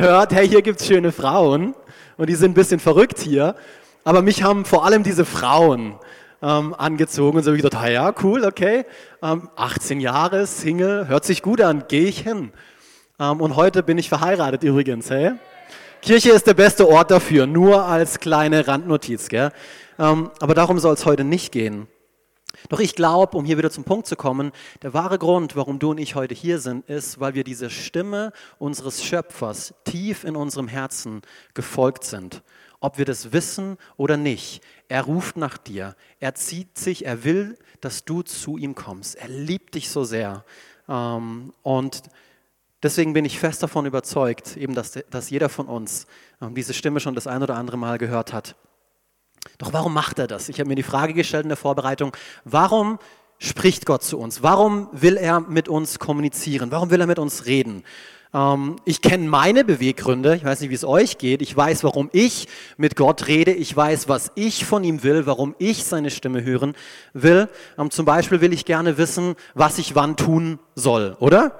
gehört, hey, hier gibt es schöne Frauen und die sind ein bisschen verrückt hier. Aber mich haben vor allem diese Frauen ähm, angezogen und so habe ich gedacht, ah ja, cool, okay. Ähm, 18 Jahre, Single, hört sich gut an, gehe ich hin. Ähm, und heute bin ich verheiratet übrigens, hey. Kirche ist der beste Ort dafür, nur als kleine Randnotiz. Gell? Ähm, aber darum soll es heute nicht gehen. Doch ich glaube, um hier wieder zum Punkt zu kommen, der wahre Grund, warum du und ich heute hier sind, ist, weil wir dieser Stimme unseres Schöpfers tief in unserem Herzen gefolgt sind. Ob wir das wissen oder nicht, er ruft nach dir, er zieht sich, er will, dass du zu ihm kommst. Er liebt dich so sehr. Ähm, und deswegen bin ich fest davon überzeugt, eben, dass, jeder von uns ähm, diese Stimme schon das ein oder andere Mal gehört hat. Doch warum macht er das? Ich habe mir die Frage gestellt in der Vorbereitung, warum spricht Gott zu uns? Warum will er mit uns kommunizieren? Warum will er mit uns reden? Ähm, ich kenne meine Beweggründe, ich weiß nicht, wie es euch geht. Ich weiß, warum ich mit Gott rede. Ich weiß, was ich von ihm will, warum ich seine Stimme hören will. Ähm, zum Beispiel will ich gerne wissen, was ich wann tun soll, oder?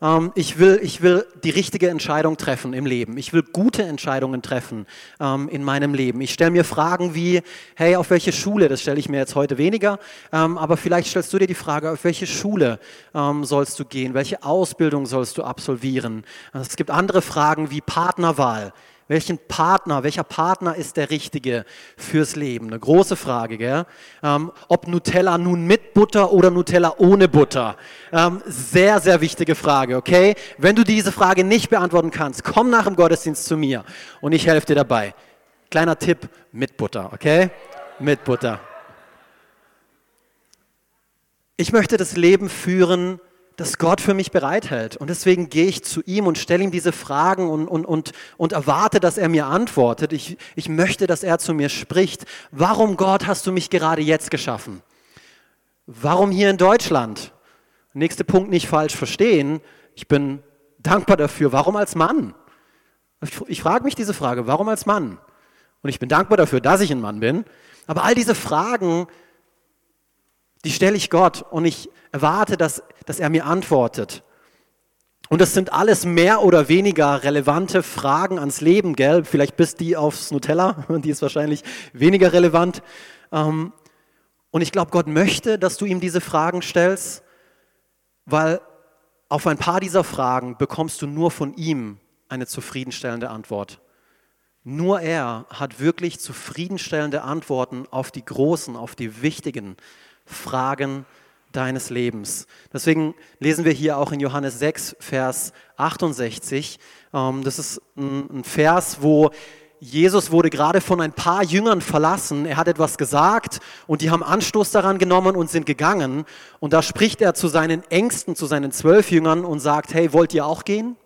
Ähm, ich, will, ich will die richtige Entscheidung treffen im Leben. Ich will gute Entscheidungen treffen ähm, in meinem Leben. Ich stelle mir Fragen wie, hey, auf welche Schule, das stelle ich mir jetzt heute weniger, ähm, aber vielleicht stellst du dir die Frage, auf welche Schule ähm, sollst du gehen, welche Ausbildung sollst du absolvieren. Es gibt andere Fragen wie Partnerwahl. Welchen Partner, welcher Partner ist der richtige fürs Leben? Eine große Frage, gell? Ähm, ob Nutella nun mit Butter oder Nutella ohne Butter? Ähm, sehr, sehr wichtige Frage, okay? Wenn du diese Frage nicht beantworten kannst, komm nach dem Gottesdienst zu mir und ich helfe dir dabei. Kleiner Tipp, mit Butter, okay? Mit Butter. Ich möchte das Leben führen, das Gott für mich bereithält. Und deswegen gehe ich zu ihm und stelle ihm diese Fragen und, und, und, und erwarte, dass er mir antwortet. Ich, ich möchte, dass er zu mir spricht. Warum, Gott, hast du mich gerade jetzt geschaffen? Warum hier in Deutschland? Nächster Punkt nicht falsch verstehen. Ich bin dankbar dafür. Warum als Mann? Ich, ich frage mich diese Frage, warum als Mann? Und ich bin dankbar dafür, dass ich ein Mann bin. Aber all diese Fragen die stelle ich Gott und ich erwarte, dass, dass er mir antwortet. Und das sind alles mehr oder weniger relevante Fragen ans Leben, gell? Vielleicht bist die aufs Nutella, die ist wahrscheinlich weniger relevant. Ähm, und ich glaube, Gott möchte, dass du ihm diese Fragen stellst, weil auf ein paar dieser Fragen bekommst du nur von ihm eine zufriedenstellende Antwort. Nur er hat wirklich zufriedenstellende Antworten auf die großen, auf die wichtigen Fragen deines Lebens. Deswegen lesen wir hier auch in Johannes 6, Vers 68. Ähm, das ist ein Vers, wo Jesus wurde gerade von ein paar Jüngern verlassen. Er hat etwas gesagt und die haben Anstoß daran genommen und sind gegangen. Und da spricht er zu seinen Ängsten, zu seinen zwölf Jüngern und sagt, hey, wollt ihr auch gehen?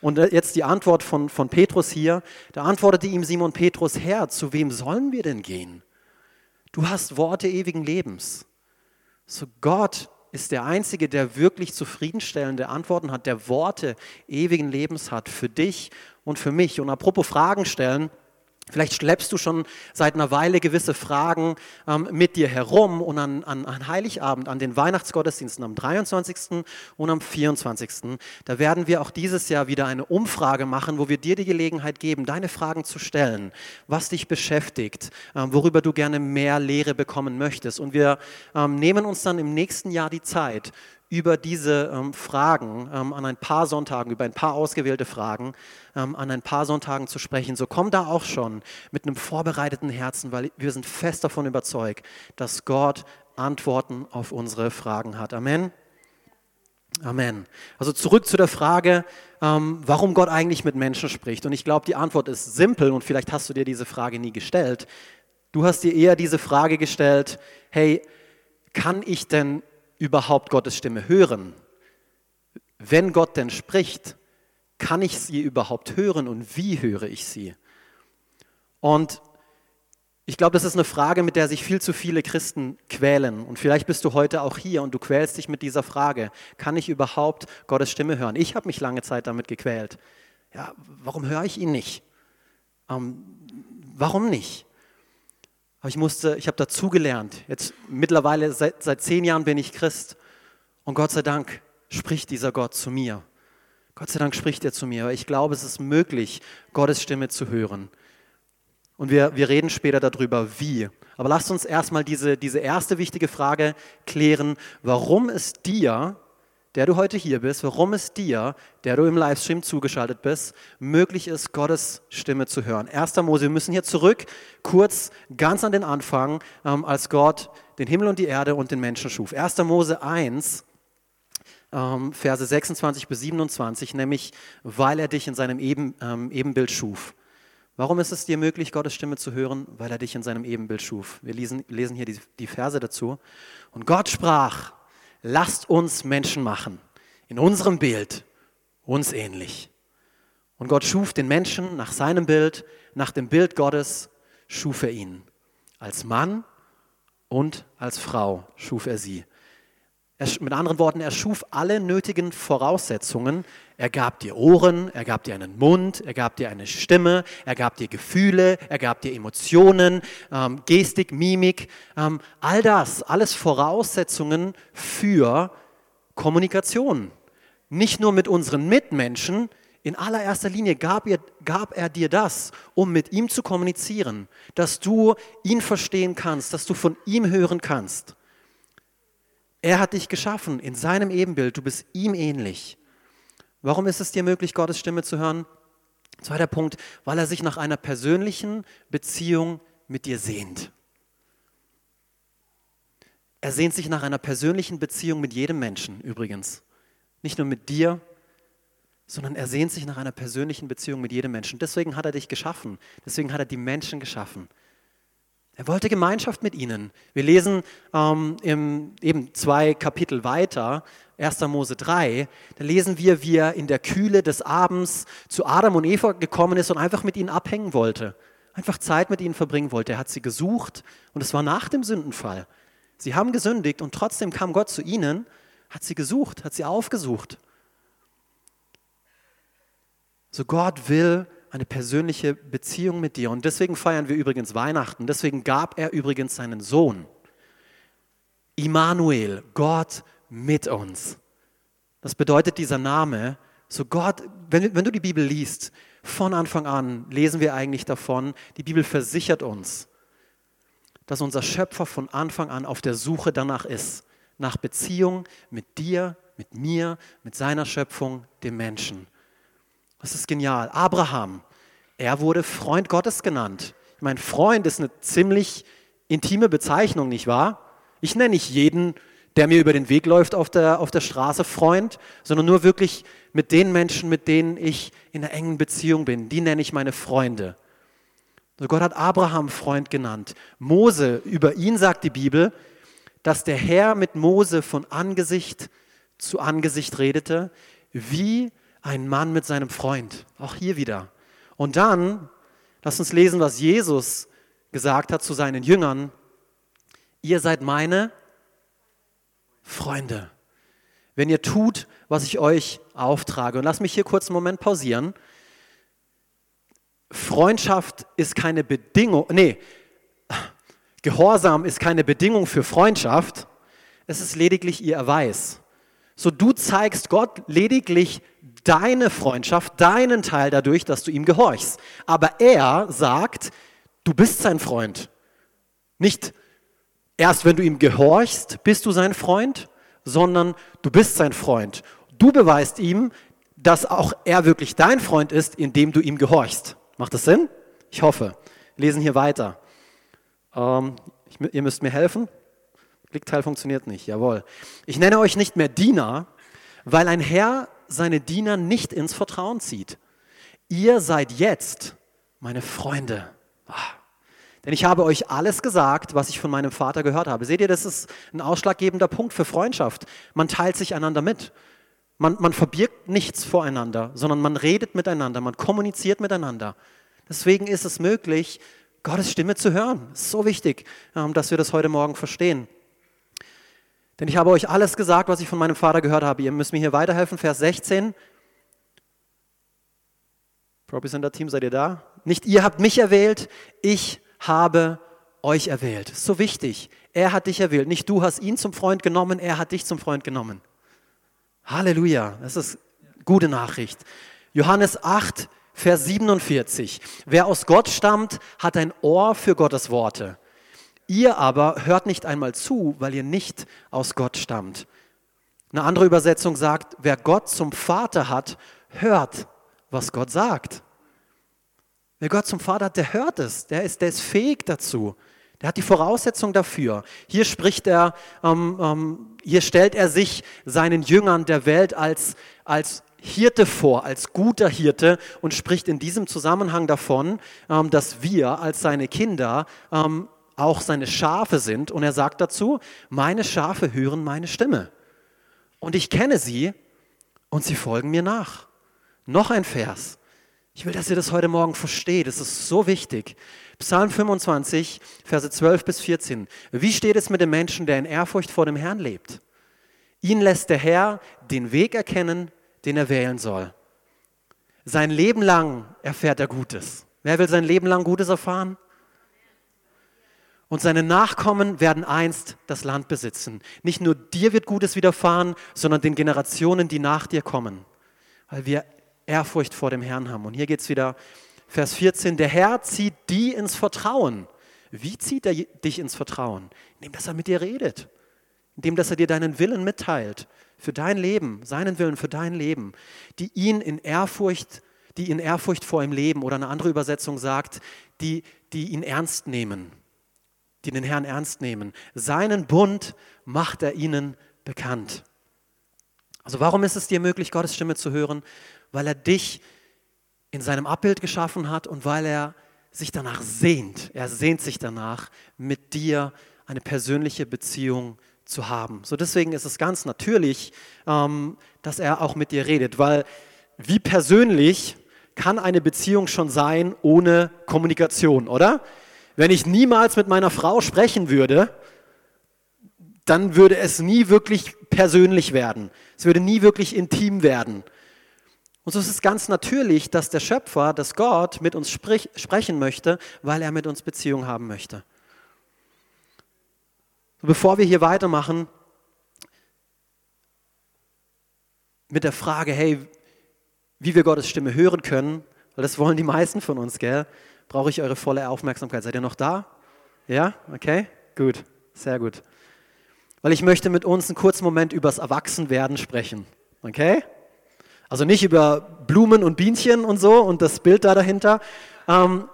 Und jetzt die Antwort von, von Petrus hier. Da antwortete ihm Simon Petrus, Herr, zu wem sollen wir denn gehen? Du hast Worte ewigen Lebens. So Gott ist der Einzige, der wirklich zufriedenstellende Antworten hat, der Worte ewigen Lebens hat für dich und für mich. Und apropos Fragen stellen, Vielleicht schleppst du schon seit einer Weile gewisse Fragen ähm, mit dir herum und an, an, an Heiligabend, an den Weihnachtsgottesdiensten am 23. und am 24. Da werden wir auch dieses Jahr wieder eine Umfrage machen, wo wir dir die Gelegenheit geben, deine Fragen zu stellen, was dich beschäftigt, ähm, worüber du gerne mehr Lehre bekommen möchtest. Und wir ähm, nehmen uns dann im nächsten Jahr die Zeit, über diese ähm, Fragen ähm, an ein paar Sonntagen, über ein paar ausgewählte Fragen ähm, an ein paar Sonntagen zu sprechen. So komm da auch schon mit einem vorbereiteten Herzen, weil wir sind fest davon überzeugt, dass Gott Antworten auf unsere Fragen hat. Amen. Amen. Also zurück zu der Frage, ähm, warum Gott eigentlich mit Menschen spricht. Und ich glaube, die Antwort ist simpel und vielleicht hast du dir diese Frage nie gestellt. Du hast dir eher diese Frage gestellt, hey, kann ich denn überhaupt Gottes Stimme hören? Wenn Gott denn spricht, kann ich sie überhaupt hören und wie höre ich sie? Und ich glaube, das ist eine Frage, mit der sich viel zu viele Christen quälen. Und vielleicht bist du heute auch hier und du quälst dich mit dieser Frage. Kann ich überhaupt Gottes Stimme hören? Ich habe mich lange Zeit damit gequält. Ja, warum höre ich ihn nicht? Ähm, warum nicht? Aber ich musste, ich habe dazugelernt. Jetzt mittlerweile seit, seit zehn Jahren bin ich Christ. Und Gott sei Dank spricht dieser Gott zu mir. Gott sei Dank spricht er zu mir. Ich glaube, es ist möglich, Gottes Stimme zu hören. Und wir, wir reden später darüber, wie. Aber lasst uns erstmal diese, diese erste wichtige Frage klären. Warum es dir, der du heute hier bist, warum es dir, der du im Livestream zugeschaltet bist, möglich ist, Gottes Stimme zu hören? 1. Mose, wir müssen hier zurück, kurz ganz an den Anfang, ähm, als Gott den Himmel und die Erde und den Menschen schuf. 1. Mose 1, ähm, Verse 26 bis 27, nämlich weil er dich in seinem Eben, ähm, Ebenbild schuf. Warum ist es dir möglich, Gottes Stimme zu hören? Weil er dich in seinem Ebenbild schuf. Wir lesen, lesen hier die, die Verse dazu. Und Gott sprach, lasst uns Menschen machen, in unserem Bild, uns ähnlich. Und Gott schuf den Menschen nach seinem Bild, nach dem Bild Gottes schuf er ihn. Als Mann und als Frau schuf er sie. Er, mit anderen Worten, er schuf alle nötigen Voraussetzungen. Er gab dir Ohren, er gab dir einen Mund, er gab dir eine Stimme, er gab dir Gefühle, er gab dir Emotionen, ähm, Gestik, Mimik. Ähm, all das, alles Voraussetzungen für Kommunikation. Nicht nur mit unseren Mitmenschen, in allererster Linie gab er, gab er dir das, um mit ihm zu kommunizieren, dass du ihn verstehen kannst, dass du von ihm hören kannst. Er hat dich geschaffen in seinem Ebenbild. Du bist ihm ähnlich. Warum ist es dir möglich, Gottes Stimme zu hören? Zweiter Punkt, weil er sich nach einer persönlichen Beziehung mit dir sehnt. Er sehnt sich nach einer persönlichen Beziehung mit jedem Menschen übrigens. Nicht nur mit dir, sondern er sehnt sich nach einer persönlichen Beziehung mit jedem Menschen. Deswegen hat er dich geschaffen. Deswegen hat er die Menschen geschaffen. Er wollte Gemeinschaft mit ihnen. Wir lesen ähm, im, eben zwei Kapitel weiter, 1. Mose 3, da lesen wir, wie er in der Kühle des Abends zu Adam und Eva gekommen ist und einfach mit ihnen abhängen wollte. Einfach Zeit mit ihnen verbringen wollte. Er hat sie gesucht und es war nach dem Sündenfall. Sie haben gesündigt und trotzdem kam Gott zu ihnen, hat sie gesucht, hat sie aufgesucht. So Gott will eine persönliche Beziehung mit dir. Und deswegen feiern wir übrigens Weihnachten. Deswegen gab er übrigens seinen Sohn. Immanuel, Gott mit uns. Das bedeutet dieser Name, so Gott, wenn, wenn du die Bibel liest, von Anfang an lesen wir eigentlich davon, die Bibel versichert uns, dass unser Schöpfer von Anfang an auf der Suche danach ist, nach Beziehung mit dir, mit mir, mit seiner Schöpfung, dem Menschen. Das ist genial. Abraham, er wurde Freund Gottes genannt. Ich meine, Freund ist eine ziemlich intime Bezeichnung, nicht wahr? Ich nenne nicht jeden, der mir über den Weg läuft auf der, auf der Straße, Freund, sondern nur wirklich mit den Menschen, mit denen ich in einer engen Beziehung bin. Die nenne ich meine Freunde. Also Gott hat Abraham Freund genannt. Mose, über ihn sagt die Bibel, dass der Herr mit Mose von Angesicht zu Angesicht redete, wie ein Mann mit seinem Freund. Auch hier wieder. Und dann, lass uns lesen, was Jesus gesagt hat zu seinen Jüngern. Ihr seid meine Freunde, wenn ihr tut, was ich euch auftrage. Und lass mich hier kurz einen Moment pausieren. Freundschaft ist keine Bedingung, nee, Gehorsam ist keine Bedingung für Freundschaft, es ist lediglich ihr Erweis. So du zeigst Gott lediglich deine Freundschaft, deinen Teil dadurch, dass du ihm gehorchst. Aber er sagt, du bist sein Freund. Nicht erst, wenn du ihm gehorchst, bist du sein Freund, sondern du bist sein Freund. Du beweist ihm, dass auch er wirklich dein Freund ist, indem du ihm gehorchst. Macht das Sinn? Ich hoffe. Lesen hier weiter. Ähm, ich, ihr müsst mir helfen. Klickteil funktioniert nicht. Jawohl. Ich nenne euch nicht mehr Diener, weil ein Herr seine Diener nicht ins Vertrauen zieht. Ihr seid jetzt meine Freunde. Ah. Denn ich habe euch alles gesagt, was ich von meinem Vater gehört habe. Seht ihr, das ist ein ausschlaggebender Punkt für Freundschaft. Man teilt sich einander mit. Man, man verbirgt nichts voreinander, sondern man redet miteinander, man kommuniziert miteinander. Deswegen ist es möglich, Gottes Stimme zu hören. Ist so wichtig, ähm, dass wir das heute Morgen verstehen. Denn ich habe euch alles gesagt, was ich von meinem Vater gehört habe. Ihr müsst mir hier weiterhelfen. Vers 16. Propicenter Team, seid ihr da? Nicht ihr habt mich erwählt, ich habe euch erwählt. So wichtig. Er hat dich erwählt. Nicht du hast ihn zum Freund genommen, er hat dich zum Freund genommen. Halleluja. Das ist Gute Nachricht. Johannes 8, Vers 47. Wer aus Gott stammt, hat ein Ohr für Gottes Worte. Ihr aber hört nicht einmal zu, weil ihr nicht aus Gott stammt. Eine andere Übersetzung sagt, wer Gott zum Vater hat, hört, was Gott sagt. Wer Gott zum Vater hat, der hört es, der ist, der ist fähig dazu. Der hat die Voraussetzung dafür. Hier spricht er, ähm, ähm, hier stellt er sich seinen Jüngern der Welt als, als Hirte vor, als guter Hirte und spricht in diesem Zusammenhang davon, ähm, dass wir als seine Kinder ähm, auch seine Schafe sind. Und er sagt dazu, meine Schafe hören meine Stimme. Und ich kenne sie und sie folgen mir nach. Noch ein Vers. Ich will, dass ihr das heute Morgen versteht. Es ist so wichtig. Psalm 25, Verse 12 bis 14. Wie steht es mit dem Menschen, der in Ehrfurcht vor dem Herrn lebt? Ihn lässt der Herr den Weg erkennen, den er wählen soll. Sein Leben lang erfährt er Gutes. Wer will sein Leben lang Gutes erfahren? Und seine Nachkommen werden einst das Land besitzen. Nicht nur dir wird Gutes widerfahren, sondern den Generationen, die nach dir kommen. Weil wir Ehrfurcht vor dem Herrn haben. Und hier geht es wieder, Vers 14, der Herr zieht die ins Vertrauen. Wie zieht er dich ins Vertrauen? Indem, dass er mit dir redet. Indem, dass er dir deinen Willen mitteilt. Für dein Leben, seinen Willen für dein Leben. Die ihn in Ehrfurcht, die in Ehrfurcht vor ihm leben. Oder eine andere Übersetzung sagt, die, die ihn ernst nehmen. Die den Herrn ernst nehmen. Seinen Bund macht er ihnen bekannt. Also warum ist es dir möglich, Gottes Stimme zu hören? weil er dich in seinem Abbild geschaffen hat und weil er sich danach sehnt. Er sehnt sich danach, mit dir eine persönliche Beziehung zu haben. So deswegen ist es ganz natürlich, ähm, dass er auch mit dir redet, weil wie persönlich kann eine Beziehung schon sein ohne Kommunikation, oder? Wenn ich niemals mit meiner Frau sprechen würde, dann würde es nie wirklich persönlich werden. Es würde nie wirklich intim werden. Und so ist es ganz natürlich, dass der Schöpfer, dass Gott mit uns sprich, sprechen möchte, weil er mit uns Beziehung haben möchte. Bevor wir hier weitermachen mit der Frage, hey, wie wir Gottes Stimme hören können, weil das wollen die meisten von uns, gell, brauche ich eure volle Aufmerksamkeit. Seid ihr noch da? Ja? Okay? Gut. Sehr gut. Weil ich möchte mit uns einen kurzen Moment übers Erwachsenwerden sprechen. Okay? Also nicht über Blumen und Bienchen und so und das Bild da dahinter. Ähm,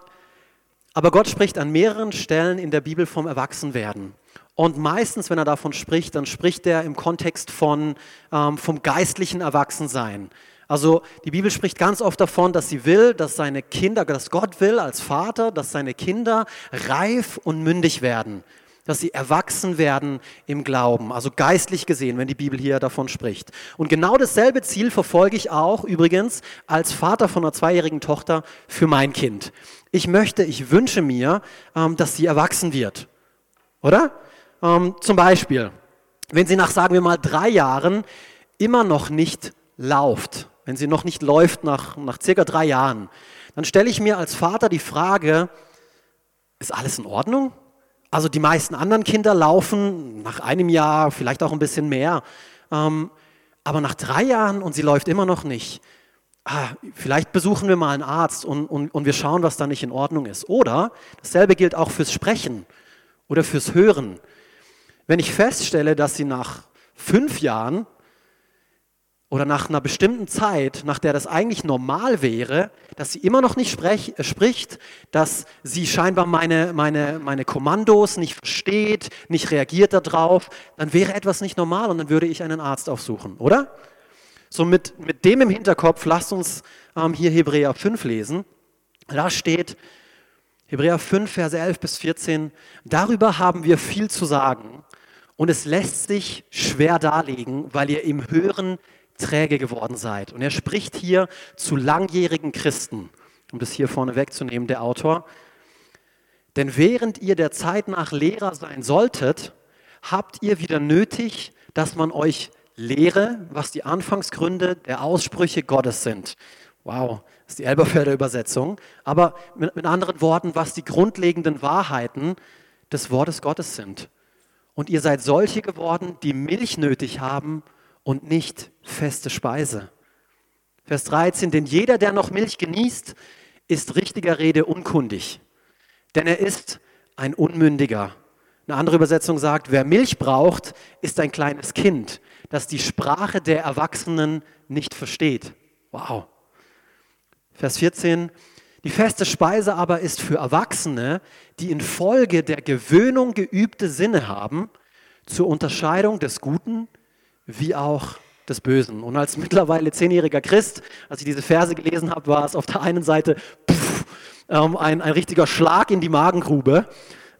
aber Gott spricht an mehreren Stellen in der Bibel vom Erwachsenwerden. Und meistens, wenn er davon spricht, dann spricht er im Kontext von, ähm, vom geistlichen Erwachsensein. Also die Bibel spricht ganz oft davon, dass sie will, dass seine Kinder, dass Gott will als Vater, dass seine Kinder reif und mündig werden dass sie erwachsen werden im Glauben, also geistlich gesehen, wenn die Bibel hier davon spricht. Und genau dasselbe Ziel verfolge ich auch übrigens als Vater von einer zweijährigen Tochter für mein Kind. Ich möchte, ich wünsche mir, ähm, dass sie erwachsen wird. Oder? Ähm, zum Beispiel, wenn sie nach, sagen wir mal, drei Jahren immer noch nicht lauft, wenn sie noch nicht läuft nach, nach circa drei Jahren, dann stelle ich mir als Vater die Frage, ist alles in Ordnung? Also die meisten anderen Kinder laufen nach einem Jahr, vielleicht auch ein bisschen mehr. Ähm, aber nach drei Jahren und sie läuft immer noch nicht. Ah, vielleicht besuchen wir mal einen Arzt und, und, und wir schauen, was da nicht in Ordnung ist. Oder dasselbe gilt auch fürs Sprechen oder fürs Hören. Wenn ich feststelle, dass sie nach fünf Jahren oder nach einer bestimmten Zeit, nach der das eigentlich normal wäre, dass sie immer noch nicht sprech, äh, spricht, dass sie scheinbar meine, meine, meine Kommandos nicht versteht, nicht reagiert darauf, dann wäre etwas nicht normal und dann würde ich einen Arzt aufsuchen, oder? So mit, mit dem im Hinterkopf, lasst uns ähm, hier Hebräer 5 lesen. Da steht, Hebräer 5, Verse 11 bis 14, darüber haben wir viel zu sagen und es lässt sich schwer darlegen, weil ihr im Hören träge geworden seid. Und er spricht hier zu langjährigen Christen, um das hier vorne wegzunehmen, der Autor. Denn während ihr der Zeit nach Lehrer sein solltet, habt ihr wieder nötig, dass man euch lehre, was die Anfangsgründe der Aussprüche Gottes sind. Wow, ist die Elberfelder Übersetzung. Aber mit, mit anderen Worten, was die grundlegenden Wahrheiten des Wortes Gottes sind. Und ihr seid solche geworden, die Milch nötig haben und nicht feste Speise. Vers 13, denn jeder, der noch Milch genießt, ist richtiger Rede unkundig, denn er ist ein Unmündiger. Eine andere Übersetzung sagt, wer Milch braucht, ist ein kleines Kind, das die Sprache der Erwachsenen nicht versteht. Wow. Vers 14, die feste Speise aber ist für Erwachsene, die infolge der Gewöhnung geübte Sinne haben, zur Unterscheidung des Guten wie auch des Bösen. Und als mittlerweile zehnjähriger Christ, als ich diese Verse gelesen habe, war es auf der einen Seite pff, ähm, ein, ein richtiger Schlag in die Magengrube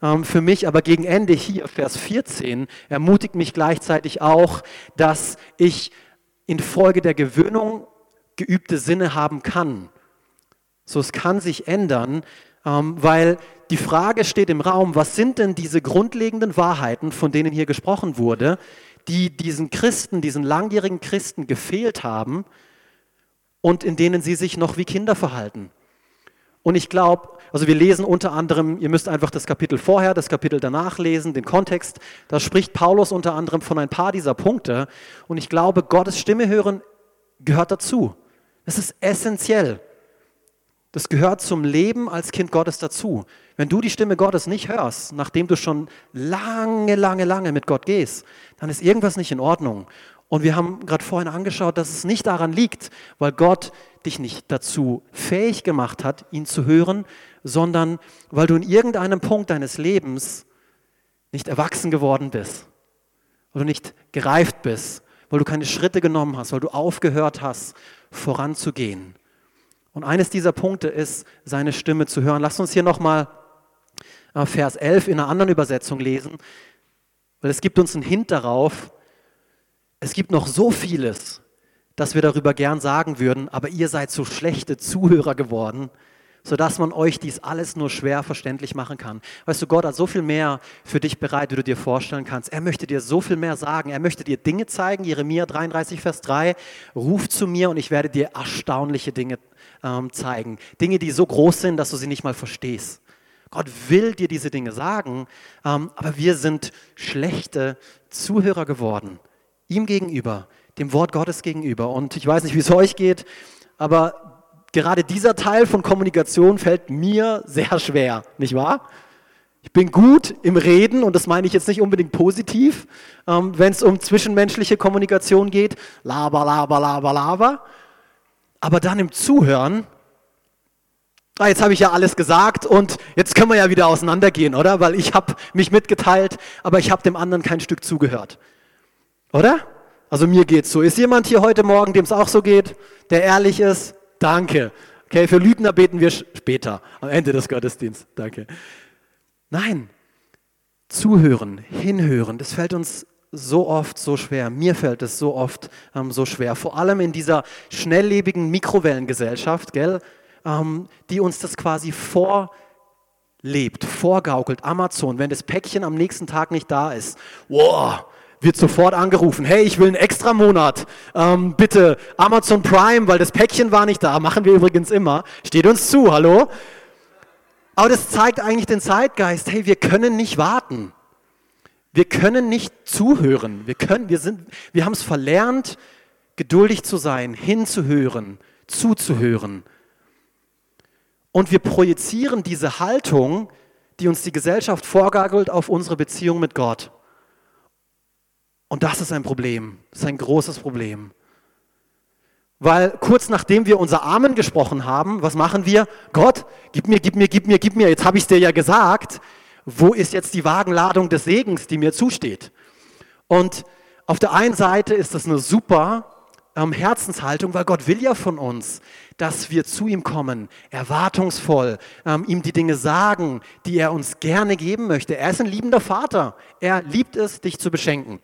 ähm, für mich, aber gegen Ende hier, Vers 14, ermutigt mich gleichzeitig auch, dass ich infolge der Gewöhnung geübte Sinne haben kann. So, es kann sich ändern, ähm, weil die Frage steht im Raum, was sind denn diese grundlegenden Wahrheiten, von denen hier gesprochen wurde, die diesen Christen, diesen langjährigen Christen gefehlt haben und in denen sie sich noch wie Kinder verhalten. Und ich glaube, also wir lesen unter anderem, ihr müsst einfach das Kapitel vorher, das Kapitel danach lesen, den Kontext. Da spricht Paulus unter anderem von ein paar dieser Punkte. Und ich glaube, Gottes Stimme hören gehört dazu. Das ist essentiell. Das gehört zum Leben als Kind Gottes dazu. Wenn du die Stimme Gottes nicht hörst, nachdem du schon lange, lange, lange mit Gott gehst, dann ist irgendwas nicht in Ordnung. Und wir haben gerade vorhin angeschaut, dass es nicht daran liegt, weil Gott dich nicht dazu fähig gemacht hat, ihn zu hören, sondern weil du in irgendeinem Punkt deines Lebens nicht erwachsen geworden bist, weil du nicht gereift bist, weil du keine Schritte genommen hast, weil du aufgehört hast, voranzugehen. Und eines dieser Punkte ist, seine Stimme zu hören. Lass uns hier nochmal äh, Vers 11 in einer anderen Übersetzung lesen, weil es gibt uns einen Hint darauf, es gibt noch so vieles, dass wir darüber gern sagen würden, aber ihr seid so schlechte Zuhörer geworden, sodass man euch dies alles nur schwer verständlich machen kann. Weißt du, Gott hat so viel mehr für dich bereit, wie du dir vorstellen kannst. Er möchte dir so viel mehr sagen. Er möchte dir Dinge zeigen. Jeremia 33, Vers 3, ruf zu mir und ich werde dir erstaunliche Dinge ähm, zeigen. Dinge, die so groß sind, dass du sie nicht mal verstehst. Gott will dir diese Dinge sagen, ähm, aber wir sind schlechte Zuhörer geworden. Ihm gegenüber, dem Wort Gottes gegenüber. Und ich weiß nicht, wie es euch geht, aber gerade dieser Teil von Kommunikation fällt mir sehr schwer, nicht wahr? Ich bin gut im Reden und das meine ich jetzt nicht unbedingt positiv, ähm, wenn es um zwischenmenschliche Kommunikation geht. Laber, laber, laber, laber. Aber dann im Zuhören, ah, jetzt habe ich ja alles gesagt und jetzt können wir ja wieder auseinandergehen, oder? Weil ich habe mich mitgeteilt, aber ich habe dem anderen kein Stück zugehört. Oder? Also mir geht's so. Ist jemand hier heute Morgen, dem es auch so geht, der ehrlich ist? Danke. Okay, für Lügner beten wir später, am Ende des Gottesdienstes. Danke. Nein, zuhören, hinhören, das fällt uns so oft so schwer. Mir fällt es so oft ähm, so schwer. Vor allem in dieser schnelllebigen Mikrowellengesellschaft, gell, ähm, die uns das quasi vorlebt, vorgaukelt. Amazon, wenn das Päckchen am nächsten Tag nicht da ist, wow, wird sofort angerufen. Hey, ich will einen extra Monat. Ähm, bitte Amazon Prime, weil das Päckchen war nicht da. Machen wir übrigens immer. Steht uns zu, hallo? Aber das zeigt eigentlich den Zeitgeist. Hey, wir können nicht warten. Wir können nicht zuhören. Wir, können, wir, sind, wir haben es verlernt, geduldig zu sein, hinzuhören, zuzuhören. Und wir projizieren diese Haltung, die uns die Gesellschaft vorgagelt, auf unsere Beziehung mit Gott. Und das ist ein Problem, das ist ein großes Problem. Weil kurz nachdem wir unser Amen gesprochen haben, was machen wir? Gott, gib mir, gib mir, gib mir, gib mir, jetzt habe ich es dir ja gesagt wo ist jetzt die Wagenladung des Segens, die mir zusteht? Und auf der einen Seite ist das eine super ähm, Herzenshaltung, weil Gott will ja von uns, dass wir zu ihm kommen, erwartungsvoll, ähm, ihm die Dinge sagen, die er uns gerne geben möchte. Er ist ein liebender Vater. Er liebt es, dich zu beschenken.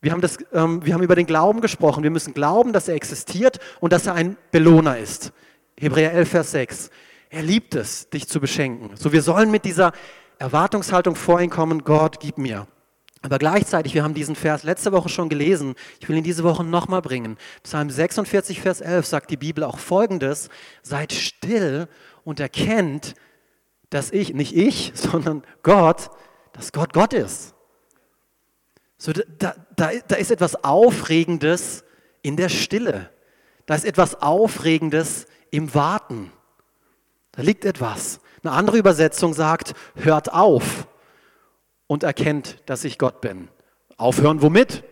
Wir haben, das, ähm, wir haben über den Glauben gesprochen. Wir müssen glauben, dass er existiert und dass er ein Belohner ist. Hebräer 11, Vers 6. Er liebt es, dich zu beschenken. So, wir sollen mit dieser Erwartungshaltung vor ihn kommen, Gott, gib mir. Aber gleichzeitig, wir haben diesen Vers letzte Woche schon gelesen, ich will ihn diese Woche nochmal bringen. Psalm 46, Vers 11 sagt die Bibel auch folgendes, seid still und erkennt, dass ich, nicht ich, sondern Gott, dass Gott Gott ist. So, da, da, da ist etwas Aufregendes in der Stille. Da ist etwas Aufregendes im Warten. Da liegt etwas. Eine andere Übersetzung sagt, hört auf und erkennt, dass ich Gott bin. Aufhören womit?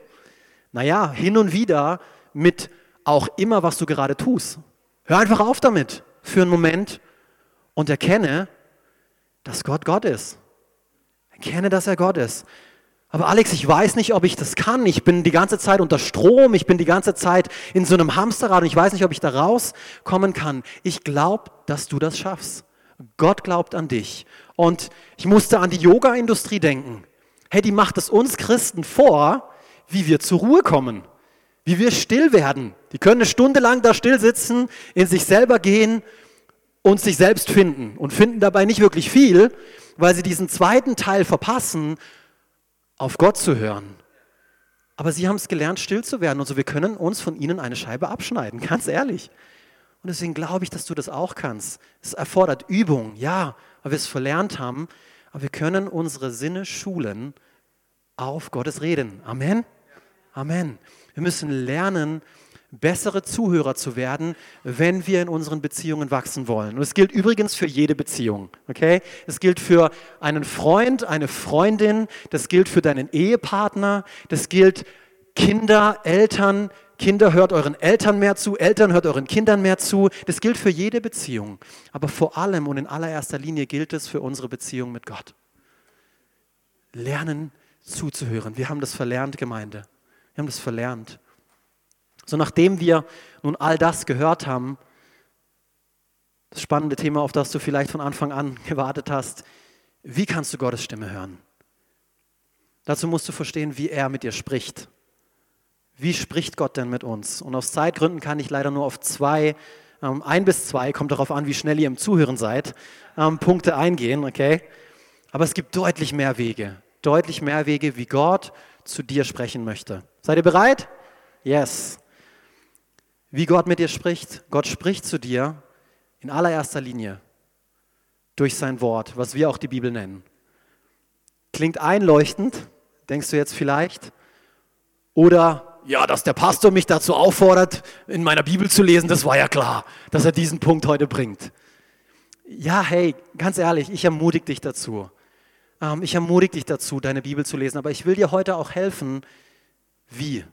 Naja, hin und wieder mit auch immer, was du gerade tust. Hör einfach auf damit für einen Moment und erkenne, dass Gott Gott ist. Erkenne, dass er Gott ist. Aber Alex, ich weiß nicht, ob ich das kann. Ich bin die ganze Zeit unter Strom, ich bin die ganze Zeit in so einem Hamsterrad und ich weiß nicht, ob ich da rauskommen kann. Ich glaube, dass du das schaffst. Gott glaubt an dich. Und ich musste an die Yoga-Industrie denken. Hey, die macht es uns Christen vor, wie wir zur Ruhe kommen, wie wir still werden. Die können eine Stunde lang da still sitzen, in sich selber gehen und sich selbst finden und finden dabei nicht wirklich viel, weil sie diesen zweiten Teil verpassen, auf Gott zu hören. Aber sie haben es gelernt, still zu werden und so wir können uns von ihnen eine Scheibe abschneiden, ganz ehrlich. Und deswegen glaube ich, dass du das auch kannst. Es erfordert Übung, ja, weil wir es verlernt haben, aber wir können unsere Sinne schulen auf Gottes Reden. Amen. Amen. Wir müssen lernen, bessere Zuhörer zu werden, wenn wir in unseren Beziehungen wachsen wollen. Und es gilt übrigens für jede Beziehung. Okay? Es gilt für einen Freund, eine Freundin, das gilt für deinen Ehepartner, das gilt Kinder, Eltern, Kinder hört euren Eltern mehr zu, Eltern hört euren Kindern mehr zu. Das gilt für jede Beziehung. Aber vor allem und in allererster Linie gilt es für unsere Beziehung mit Gott. Lernen zuzuhören. Wir haben das verlernt, Gemeinde. Wir haben das verlernt. So nachdem wir nun all das gehört haben, das spannende Thema, auf das du vielleicht von Anfang an gewartet hast, wie kannst du Gottes Stimme hören? Dazu musst du verstehen, wie er mit dir spricht. Wie spricht Gott denn mit uns? Und aus Zeitgründen kann ich leider nur auf zwei, ähm, ein bis zwei, kommt darauf an, wie schnell ihr im Zuhören seid, ähm, Punkte eingehen, okay? Aber es gibt deutlich mehr Wege, deutlich mehr Wege, wie Gott zu dir sprechen möchte. Seid ihr bereit? Yes. Wie Gott mit dir spricht. Gott spricht zu dir in allererster Linie durch sein Wort, was wir auch die Bibel nennen. Klingt einleuchtend, denkst du jetzt vielleicht? Oder ja, dass der Pastor mich dazu auffordert, in meiner Bibel zu lesen, das war ja klar, dass er diesen Punkt heute bringt. Ja, hey, ganz ehrlich, ich ermutige dich dazu. Ähm, ich ermutige dich dazu, deine Bibel zu lesen, aber ich will dir heute auch helfen, wie.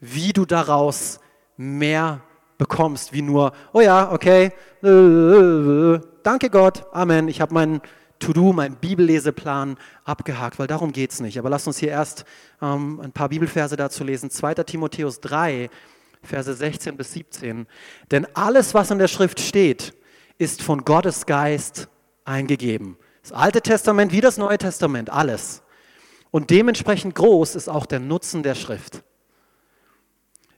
Wie du daraus mehr bekommst, wie nur, oh ja, okay, danke Gott, Amen, ich habe meinen To-Do, meinen Bibelleseplan abgehakt, weil darum geht es nicht. Aber lass uns hier erst ähm, ein paar Bibelverse dazu lesen. 2. Timotheus 3, Verse 16 bis 17. Denn alles, was in der Schrift steht, ist von Gottes Geist eingegeben. Das Alte Testament wie das Neue Testament, alles. Und dementsprechend groß ist auch der Nutzen der Schrift.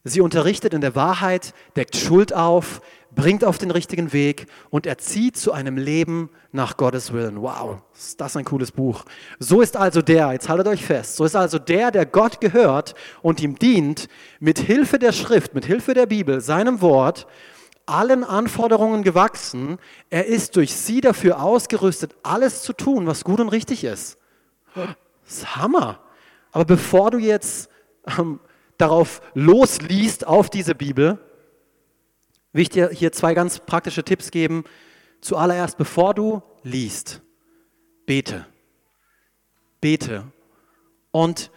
Sie unterrichtet in der Wahrheit, deckt Schuld auf, bringt auf den richtigen Weg und erzieht zu einem Leben nach Gottes Willen. Wow, ist das ein cooles Buch. So ist also der, jetzt haltet euch fest, so ist also der, der Gott gehört und ihm dient, mit Hilfe der Schrift, mit Hilfe der Bibel, seinem Wort, allen Anforderungen gewachsen. Er ist durch sie dafür ausgerüstet, alles zu tun, was gut und richtig ist. Das ist Hammer. Aber bevor du jetzt ähm, darauf losliest, auf diese Bibel, will ich dir hier zwei ganz praktische Tipps geben. Zuallererst, bevor du liest, bete. Bete. Und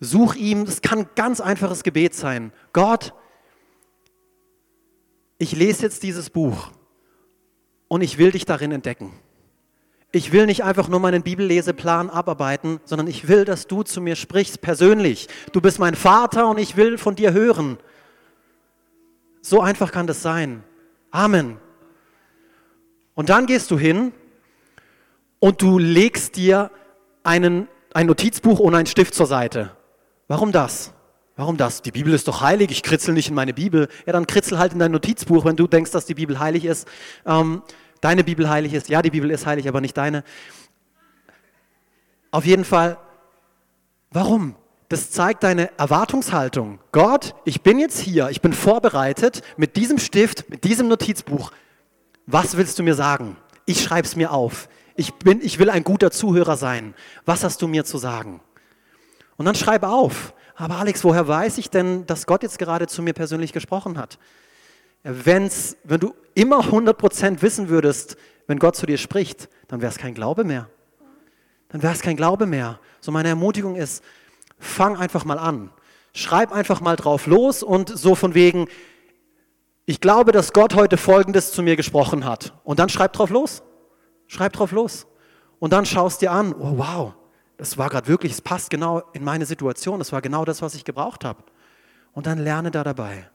such ihm, es kann ein ganz einfaches Gebet sein. Gott, ich lese jetzt dieses Buch und ich will dich darin entdecken. Ich will nicht einfach nur meinen Bibelleseplan abarbeiten, sondern ich will, dass du zu mir sprichst persönlich. Du bist mein Vater und ich will von dir hören. So einfach kann das sein. Amen. Und dann gehst du hin und du legst dir einen, ein Notizbuch und einen Stift zur Seite. Warum das? Warum das? Die Bibel ist doch heilig, ich kritzel nicht in meine Bibel. Ja, dann kritzel halt in dein Notizbuch, wenn du denkst, dass die Bibel heilig ist. Ähm, deine Bibel heilig ist. Ja, die Bibel ist heilig, aber nicht deine. Auf jeden Fall, warum? Das zeigt deine Erwartungshaltung. Gott, ich bin jetzt hier, ich bin vorbereitet mit diesem Stift, mit diesem Notizbuch. Was willst du mir sagen? Ich schreibe es mir auf. Ich, bin, ich will ein guter Zuhörer sein. Was hast du mir zu sagen? Und dann schreibe auf. aber Alex, woher weiß ich denn, dass Gott jetzt gerade zu mir persönlich gesprochen hat? Wenn's, wenn du immer 100% wissen würdest, wenn Gott zu dir spricht, dann wäre es kein Glaube mehr. Dann wäre es kein Glaube mehr. So meine Ermutigung ist, fang einfach mal an. Schreib einfach mal drauf los und so von wegen, ich glaube, dass Gott heute Folgendes zu mir gesprochen hat. Und dann schreib drauf los. Schreib drauf los. Und dann schaust dir an, oh wow, das war gerade wirklich, es passt genau in meine Situation, das war genau das, was ich gebraucht habe. Und dann lerne da dabei.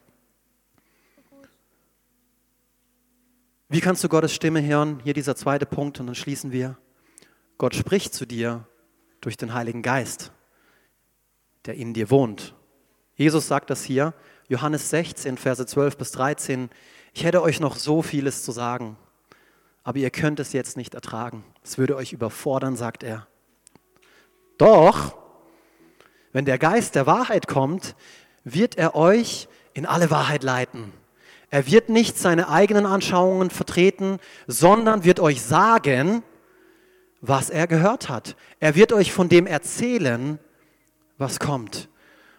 Wie kannst du Gottes Stimme hören? Hier dieser zweite Punkt und dann schließen wir. Gott spricht zu dir durch den Heiligen Geist, der in dir wohnt. Jesus sagt das hier, Johannes 16, Verse 12 bis 13. Ich hätte euch noch so vieles zu sagen, aber ihr könnt es jetzt nicht ertragen. Es würde euch überfordern, sagt er. Doch, wenn der Geist der Wahrheit kommt, wird er euch in alle Wahrheit leiten. Er wird nicht seine eigenen Anschauungen vertreten, sondern wird euch sagen, was er gehört hat. Er wird euch von dem erzählen, was kommt.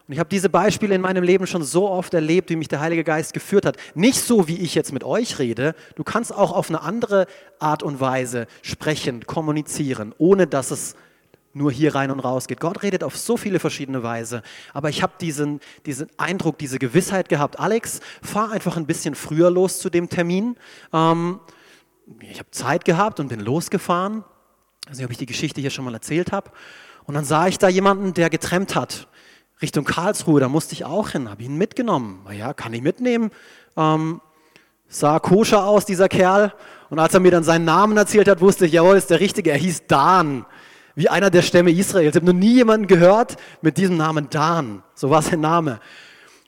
Und ich habe diese Beispiele in meinem Leben schon so oft erlebt, wie mich der Heilige Geist geführt hat. Nicht so, wie ich jetzt mit euch rede. Du kannst auch auf eine andere Art und Weise sprechen, kommunizieren, ohne dass es nur hier rein und raus geht. Gott redet auf so viele verschiedene Weise. Aber ich habe diesen, diesen Eindruck, diese Gewissheit gehabt, Alex, fahr einfach ein bisschen früher los zu dem Termin. Ähm, ich habe Zeit gehabt und bin losgefahren. Ich weiß nicht, ob ich die Geschichte hier schon mal erzählt habe. Und dann sah ich da jemanden, der getrennt hat. Richtung Karlsruhe, da musste ich auch hin, habe ihn mitgenommen. Na ja, kann ich mitnehmen. Ähm, sah koscher aus, dieser Kerl. Und als er mir dann seinen Namen erzählt hat, wusste ich, jawohl, ist der Richtige. Er hieß Dan wie einer der Stämme Israels. Ich habe noch nie jemanden gehört mit diesem Namen Dan. So war sein Name.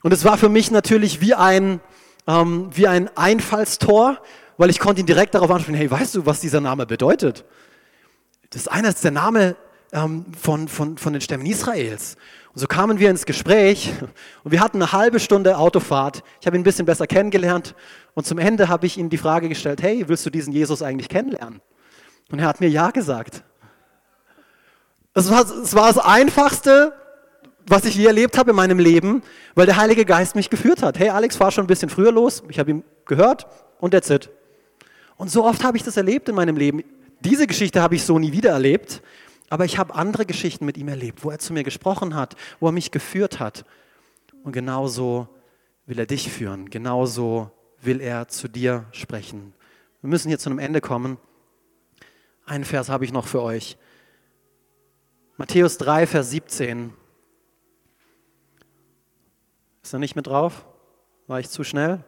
Und es war für mich natürlich wie ein, ähm, wie ein Einfallstor, weil ich konnte ihn direkt darauf ansprechen, hey, weißt du, was dieser Name bedeutet? Das eine ist der Name ähm, von, von, von den Stämmen Israels. Und so kamen wir ins Gespräch und wir hatten eine halbe Stunde Autofahrt. Ich habe ihn ein bisschen besser kennengelernt und zum Ende habe ich ihm die Frage gestellt, hey, willst du diesen Jesus eigentlich kennenlernen? Und er hat mir ja gesagt. Es war, es war das Einfachste, was ich je erlebt habe in meinem Leben, weil der Heilige Geist mich geführt hat. Hey Alex, fahr schon ein bisschen früher los. Ich habe ihm gehört und that's it. Und so oft habe ich das erlebt in meinem Leben. Diese Geschichte habe ich so nie wieder erlebt, aber ich habe andere Geschichten mit ihm erlebt, wo er zu mir gesprochen hat, wo er mich geführt hat. Und genauso will er dich führen, genauso will er zu dir sprechen. Wir müssen hier zu einem Ende kommen. Einen Vers habe ich noch für euch. Matthäus 3, Vers 17. Ist er nicht mit drauf? War ich zu schnell?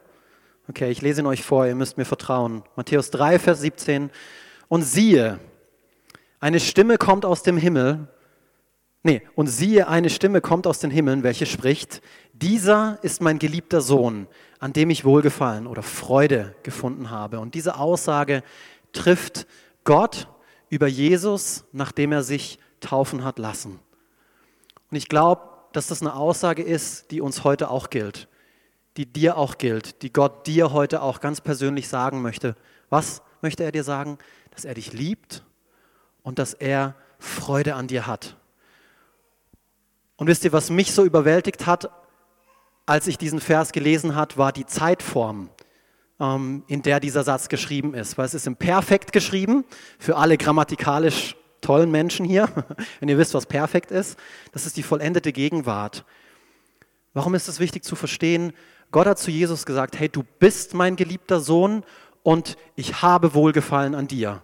Okay, ich lese ihn euch vor, ihr müsst mir vertrauen. Matthäus 3, Vers 17. Und siehe, eine Stimme kommt aus dem Himmel. Nee, und siehe, eine Stimme kommt aus den Himmeln, welche spricht, dieser ist mein geliebter Sohn, an dem ich Wohlgefallen oder Freude gefunden habe. Und diese Aussage trifft Gott über Jesus, nachdem er sich taufen hat lassen. Und ich glaube, dass das eine Aussage ist, die uns heute auch gilt, die dir auch gilt, die Gott dir heute auch ganz persönlich sagen möchte. Was möchte er dir sagen? Dass er dich liebt und dass er Freude an dir hat. Und wisst ihr, was mich so überwältigt hat, als ich diesen Vers gelesen hat, war die Zeitform, ähm, in der dieser Satz geschrieben ist. Weil es ist im Perfekt geschrieben, für alle grammatikalisch tollen Menschen hier, wenn ihr wisst, was perfekt ist. Das ist die vollendete Gegenwart. Warum ist es wichtig zu verstehen? Gott hat zu Jesus gesagt, hey, du bist mein geliebter Sohn und ich habe Wohlgefallen an dir.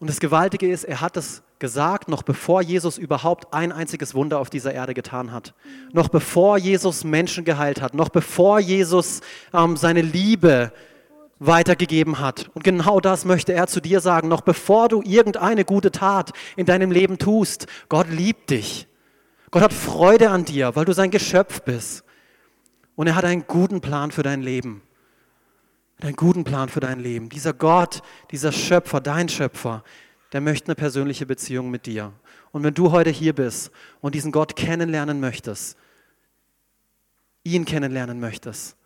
Und das Gewaltige ist, er hat es gesagt, noch bevor Jesus überhaupt ein einziges Wunder auf dieser Erde getan hat. Noch bevor Jesus Menschen geheilt hat. Noch bevor Jesus ähm, seine Liebe weitergegeben hat. Und genau das möchte er zu dir sagen, noch bevor du irgendeine gute Tat in deinem Leben tust. Gott liebt dich. Gott hat Freude an dir, weil du sein Geschöpf bist. Und er hat einen guten Plan für dein Leben. Einen guten Plan für dein Leben. Dieser Gott, dieser Schöpfer, dein Schöpfer, der möchte eine persönliche Beziehung mit dir. Und wenn du heute hier bist und diesen Gott kennenlernen möchtest, ihn kennenlernen möchtest,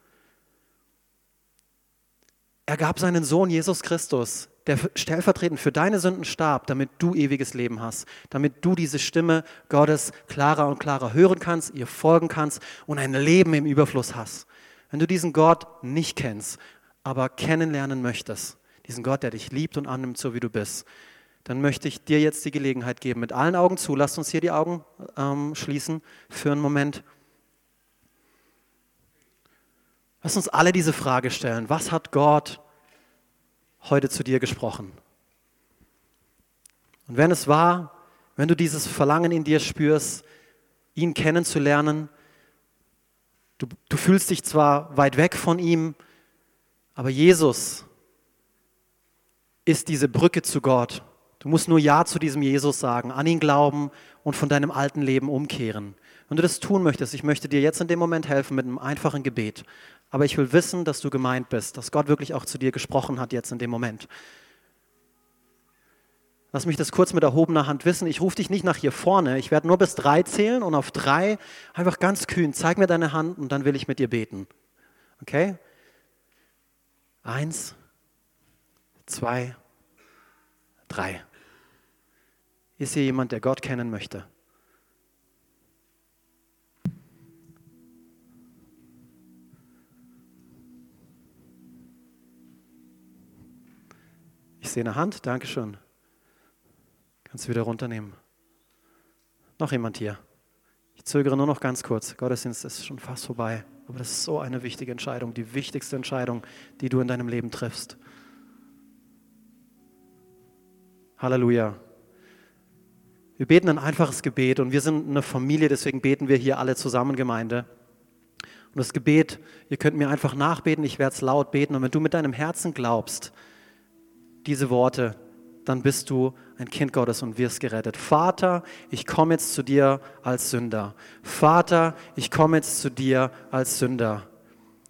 er gab seinen Sohn Jesus Christus, der stellvertretend für deine Sünden starb, damit du ewiges Leben hast, damit du diese Stimme Gottes klarer und klarer hören kannst, ihr folgen kannst und ein Leben im Überfluss hast. Wenn du diesen Gott nicht kennst, aber kennenlernen möchtest, diesen Gott, der dich liebt und annimmt, so wie du bist, dann möchte ich dir jetzt die Gelegenheit geben, mit allen Augen zu, lasst uns hier die Augen ähm, schließen für einen Moment. Lass uns alle diese Frage stellen. Was hat Gott heute zu dir gesprochen? Und wenn es war, wenn du dieses Verlangen in dir spürst, ihn kennenzulernen, du, du fühlst dich zwar weit weg von ihm, aber Jesus ist diese Brücke zu Gott. Du musst nur Ja zu diesem Jesus sagen, an ihn glauben und von deinem alten Leben umkehren. Wenn du das tun möchtest, ich möchte dir jetzt in dem Moment helfen mit einem einfachen Gebet. Aber ich will wissen, dass du gemeint bist, dass Gott wirklich auch zu dir gesprochen hat jetzt in dem Moment. Lass mich das kurz mit erhobener Hand wissen. Ich rufe dich nicht nach hier vorne. Ich werde nur bis drei zählen und auf drei einfach ganz kühn, zeig mir deine Hand und dann will ich mit dir beten. Okay? Eins, zwei, drei. Ist hier jemand, der Gott kennen möchte? Sehe eine Hand, danke schön. Kannst du wieder runternehmen. Noch jemand hier? Ich zögere nur noch ganz kurz. Gottesdienst ist schon fast vorbei. Aber das ist so eine wichtige Entscheidung, die wichtigste Entscheidung, die du in deinem Leben triffst. Halleluja. Wir beten ein einfaches Gebet und wir sind eine Familie, deswegen beten wir hier alle zusammen Gemeinde. Und das Gebet, ihr könnt mir einfach nachbeten, ich werde es laut beten. Und wenn du mit deinem Herzen glaubst, diese Worte, dann bist du ein Kind Gottes und wirst gerettet. Vater, ich komme jetzt zu dir als Sünder. Vater, ich komme jetzt zu dir als Sünder.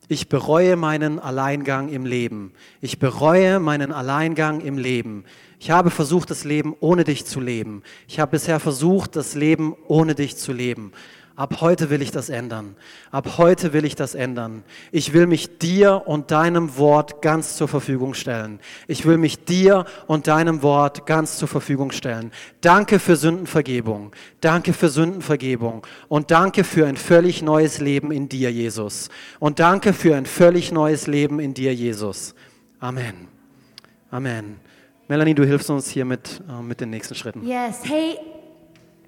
Ich bereue meinen Alleingang im Leben. Ich bereue meinen Alleingang im Leben. Ich habe versucht, das Leben ohne dich zu leben. Ich habe bisher versucht, das Leben ohne dich zu leben. Ab heute will ich das ändern. Ab heute will ich das ändern. Ich will mich dir und deinem Wort ganz zur Verfügung stellen. Ich will mich dir und deinem Wort ganz zur Verfügung stellen. Danke für Sündenvergebung. Danke für Sündenvergebung. Und danke für ein völlig neues Leben in dir, Jesus. Und danke für ein völlig neues Leben in dir, Jesus. Amen. Amen. Melanie, du hilfst uns hier mit, äh, mit den nächsten Schritten. Yes, hey,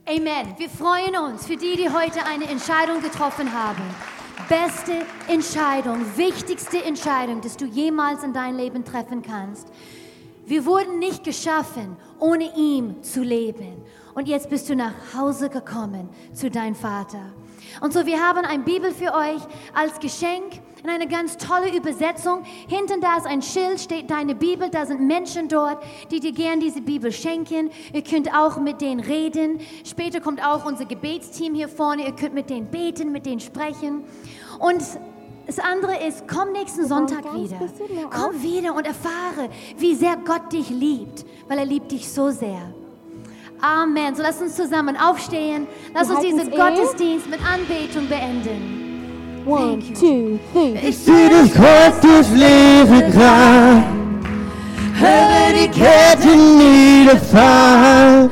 Amen. Wir freuen uns für die, die heute eine Entscheidung getroffen haben. Beste Entscheidung, wichtigste Entscheidung, dass du jemals in dein Leben treffen kannst. Wir wurden nicht geschaffen, ohne ihm zu leben. Und jetzt bist du nach Hause gekommen zu deinem Vater. Und so, wir haben ein Bibel für euch als Geschenk in eine ganz tolle Übersetzung. Hinten da ist ein Schild, steht deine Bibel. Da sind Menschen dort, die dir gern diese Bibel schenken. Ihr könnt auch mit denen reden. Später kommt auch unser Gebetsteam hier vorne. Ihr könnt mit denen beten, mit denen sprechen. Und das andere ist, komm nächsten Sonntag wieder. Komm wieder und erfahre, wie sehr Gott dich liebt, weil er liebt dich so sehr. Amen. So lass uns zusammen aufstehen. Lass uns diesen Gottesdienst mit Anbetung beenden. One, two, three. Ich Wie das Kreuz durchleben kann, höre die Ketten niederfallen.